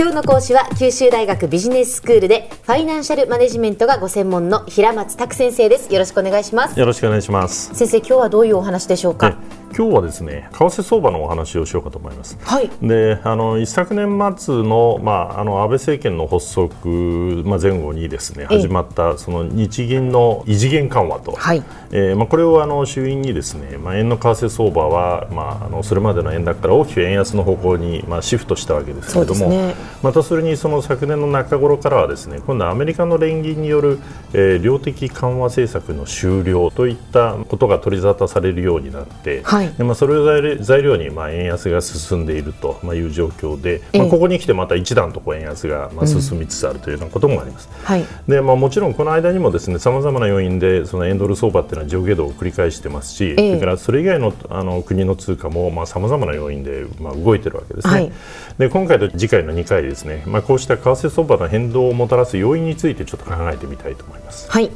今日の講師は九州大学ビジネススクールでファイナンシャルマネジメントがご専門の平松卓先生です。よろしくお願いします。よろしくお願いします。先生今日はどういうお話でしょうか？今日はですね為替相場のお話をしようかと思います。はい、であの一昨年末の,、まあ、あの安倍政権の発足、まあ、前後にですね始まったその日銀の異次元緩和と、はい。えーまあ、これをあの衆院にですね、まあ、円の為替相場は、まあ、あのそれまでの円高から大きく円安の方向に、まあ、シフトしたわけですけれども、ね、またそれにその昨年の中頃からはですね今度はアメリカの連銀による、えー、量的緩和政策の終了といったことが取り沙汰されるようになって、はいでまあ、それを材料にまあ円安が進んでいるという状況で、まあ、ここに来てまた一段とこう円安がまあ進みつつあるというようなこともあります。うん、はい。でまあ、もちろんこの間にもですねさまざまな要因でその円ドル相場っていうのは上下動を繰り返してますし、それからそれ以外のあの国の通貨もさまざ、まな要因でまあ動いてるわけですね。はい、で今回と次回の2回ですね、まあ、こうした為替相場の変動をもたらす要因についてちょっと考えてみたいと思います。はい。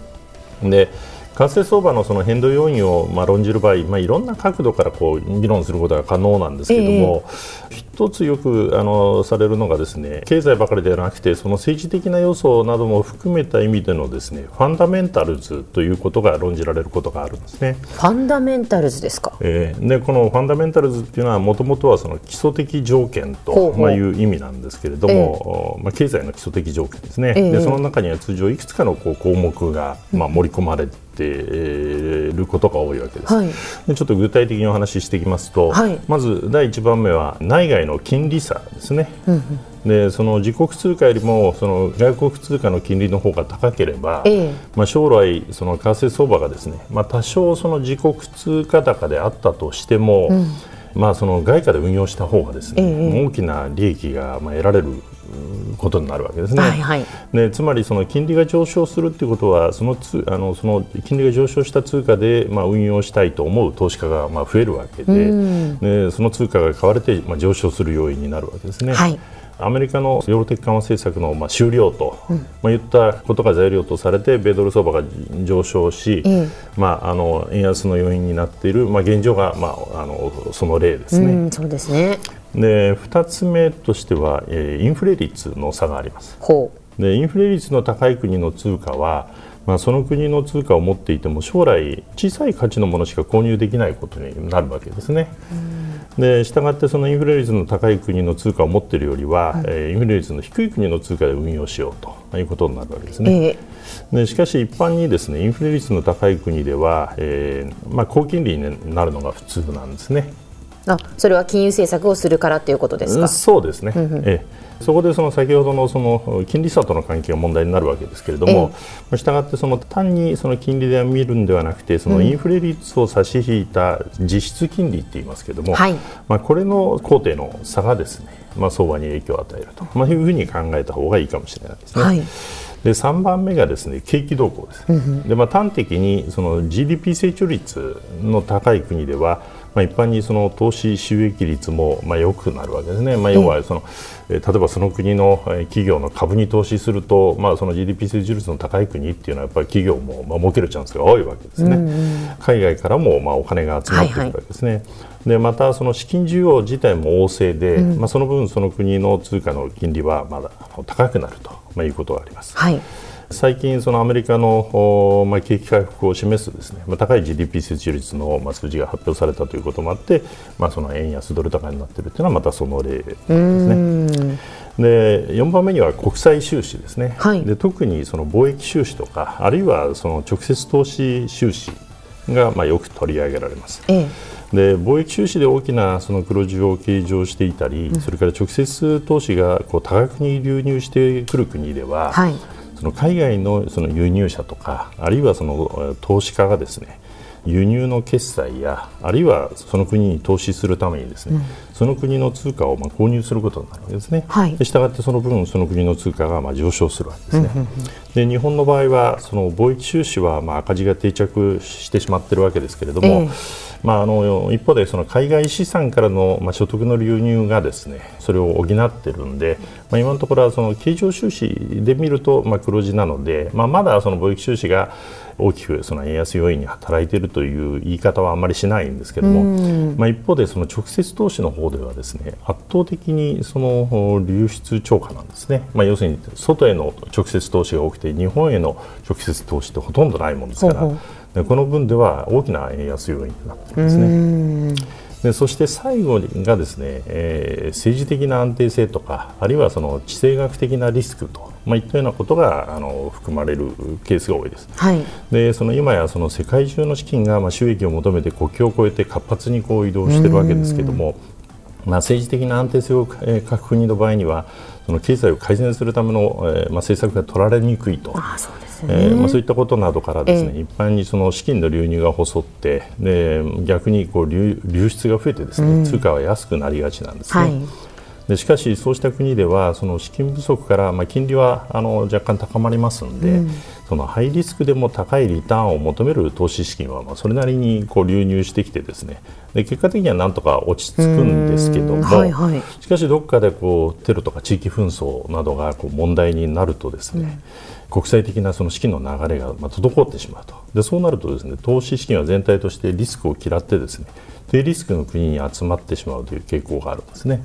で為替相場のその変動要因をまあ論じる場合、まあ、いろんな角度からこう議論することが可能なんですけれども、えー、一つよくあのされるのがですね経済ばかりではなくてその政治的な要素なども含めた意味でのですねファンダメンタルズということが論じられることがあるんですね。ファンダメンタルズですか、えー、でこのファンダメンタルズっていうのはもともとはその基礎的条件とまあいう意味なんですけれども、えー、まあ、経済の基礎的条件ですね、えー、でその中には通常いくつかのこう項目がまあ盛り込まれてることが多いわけです、はい、でちょっと具体的にお話ししていきますと、はい、まず第1番目は内外の金利差ですね。うんでその自国通貨よりもその外国通貨の金利の方が高ければ、ええ、まあ、将来、その為替相場がですね、まあ、多少その自国通貨高であったとしても、うん、まあ、その外貨で運用した方がですね、え、大きな利益がまあ得られることになるわけですね。はいはい、でつまりその金利が上昇するということはそのつあのその金利が上昇した通貨でまあ運用したいと思う投資家がまあ増えるわけで,、うん、でその通貨が買われてまあ上昇する要因になるわけですね。はいアメリカの量的緩和政策のまあ終了と、うん、まあ、言ったことが材料とされて米ドル相場が上昇し、うん、まあ、あの円安の要因になっている、まあ、現状が、まあ、あのその例ですね。うん、そうですねで2つ目としては、えー、インフレ率の差があります。でインフレ率の高い国の通貨はまあ、その国の通貨を持っていても将来小さい価値のものしか購入できないことになるわけですね。でしたがってそのインフレ率の高い国の通貨を持っているよりは、うん、えー、インフレ率の低い国の通貨で運用しようということになるわけですね。えー、でしかし一般にですねインフレ率の高い国では、えーまあ、高金利になるのが普通なんですね。あそれは金融政策をするからということですか？そうですね。ええ。そこでその先ほどのその金利差との関係が問題になるわけですけれども、えしたがってその単にその金利で見るんではなくてそのインフレ率を差し引いた実質金利って言いますけれども、はい、まあ、これの工程の差がですね、まあ、相場に影響を与えると、まあ、いうふうに考えた方がいいかもしれないですね。はい。で3番目がですね景気動向です、うん、でまあ、端的にその GDP 成長率の高い国では、まあ、一般にその投資収益率もまあ良くなるわけですね、まあ、要はその、え例えばその国の企業の株に投資すると、まあ、その GDP 成長率の高い国っていうのはやっぱり企業もまあ儲けるチャンスが多いわけですね、海外からもまあお金が集まってくるわけですね。はいはい。でまた、その資金需要自体も旺盛で、うん、まあ、その分、その国の通貨の金利はまだ高くなると、まあ、いうことがあります。はい最近、そのアメリカの、まあ、景気回復を示すですね、まあ、高い GDP 成長率の、まあ、数字が発表されたということもあって、まあ、その円安ドル高になっているというのはまたその例ですね。で4番目には国際収支ですね、はい、で特にその貿易収支とかあるいはその直接投資収支がまあよく取り上げられます。ええ。で貿易収支で大きなその黒字を計上していたり、うん、それから直接投資がこう多額に流入してくる国では、はい、その海外のその輸入者とかあるいはその投資家がですね輸入の決済やあるいはその国に投資するためにですね、うん、その国の通貨をまあ購入することになるわけですね。はい、でしたがってその分その国の通貨がまあ上昇するわけですね。うんうんうん、で日本の場合はその貿易収支はまあ赤字が定着してしまっているわけですけれども、ええまあ、あの一方でその海外資産からの、まあ、所得の流入がですねそれを補っているんで、まあ、今のところはその経常収支で見ると、まあ、黒字なので、まあ、まだその貿易収支が大きくその円安要因に働いているという言い方はあまりしないんですけども、まあ、一方でその直接投資の方ではですね圧倒的にその流出超過なんですね、まあ、要するに外への直接投資が多くて日本への直接投資ってほとんどないものですから。ほうほうでこの分では大きな円安要因になっていますね。でそして最後がですね、えー、政治的な安定性とかあるいはその地政学的なリスクと、まあ、いったようなことがあの含まれるケースが多いです。はい、でその今やその世界中の資金がまあ収益を求めて国境を越えて活発にこう移動しているわけですけれども、まあ、政治的な安定性を欠く国の場合にはその経済を改善するための、えーまあ、政策が取られにくいと。あそうえーまあ、そういったことなどからですね、えー、一般にその資金の流入が細ってで逆にこう流流出が増えてですね、うん、通貨は安くなりがちなんですね。はい。でしかし、そうした国ではその資金不足から、まあ、金利はあの若干高まりますので、うん、そのハイリスクでも高いリターンを求める投資資金は、まあ、それなりにこう流入してきてですね。で結果的にはなんとか落ち着くんですけども、はいはい、しかし、どこかでこうテロとか地域紛争などがこう問題になるとですね、うん。国際的なその資金の流れがま滞ってしまうと。でそうなるとですね投資資金は全体としてリスクを嫌ってですね低リスクの国に集まってしまうという傾向があるんですね。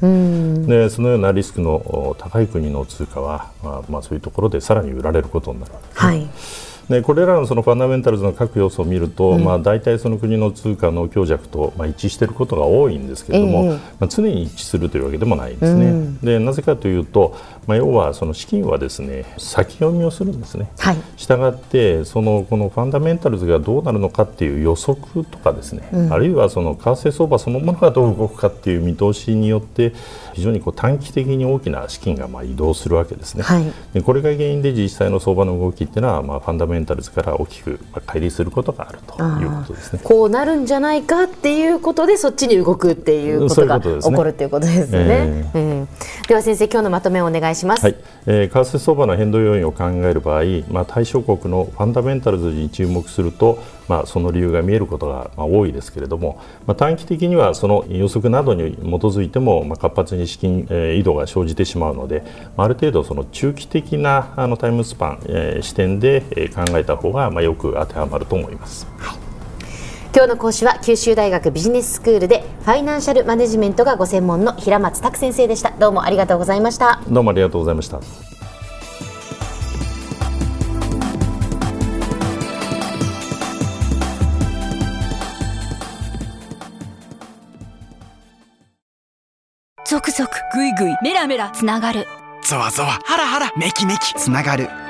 でそのようなリスクの高い国の通貨は、まあ、まあ、そういうところでさらに売られることになるわけです、ね。はい Euh, でこれらのそのファンダメンタルズの各要素を見ると、うん、まあ、大体その国の通貨の強弱と、まあ、一致していることが多いんですけれども、えー、まあ、常に一致するというわけでもないんですね。うん、でなぜかというと、まあ、要はその資金はですね先読みをするんですね。はい、したがってそのこのファンダメンタルズがどうなるのかっていう予測とかですね、うん、あるいはその為替相場そのものがどう動くかっていう見通しによって非常にこう短期的に大きな資金がまあ移動するわけですね。はい、でこれが原因で実際の相場の動きっていうのは、まあ、ファンダメンタルズから大きく乖離することがあるということですね。こうなるんじゃないかっていうことでそっちに動くっていうことが起こるということですね。えー、では先生今日のまとめをお願いします。はい、えー、為替相場の変動要因を考える場合、まあ対象国のファンダメンタルズに注目すると、まあその理由が見えることがまあ多いですけれども、まあ短期的にはその予測などに基づいてもまあ活発に資金、えー、移動が生じてしまうので、ある程度その中期的なあのタイムスパン、えー、視点で考えた方がまあよく当てはまると思います。はい今日の講師は九州大学ビジネススクールでファイナンシャルマネジメントがご専門の平松卓先生でした。どうもありがとうございました。どうもありがとうございました。続々ぐいぐいメラメラつながる。ゾワゾワハラハラメキメキつながる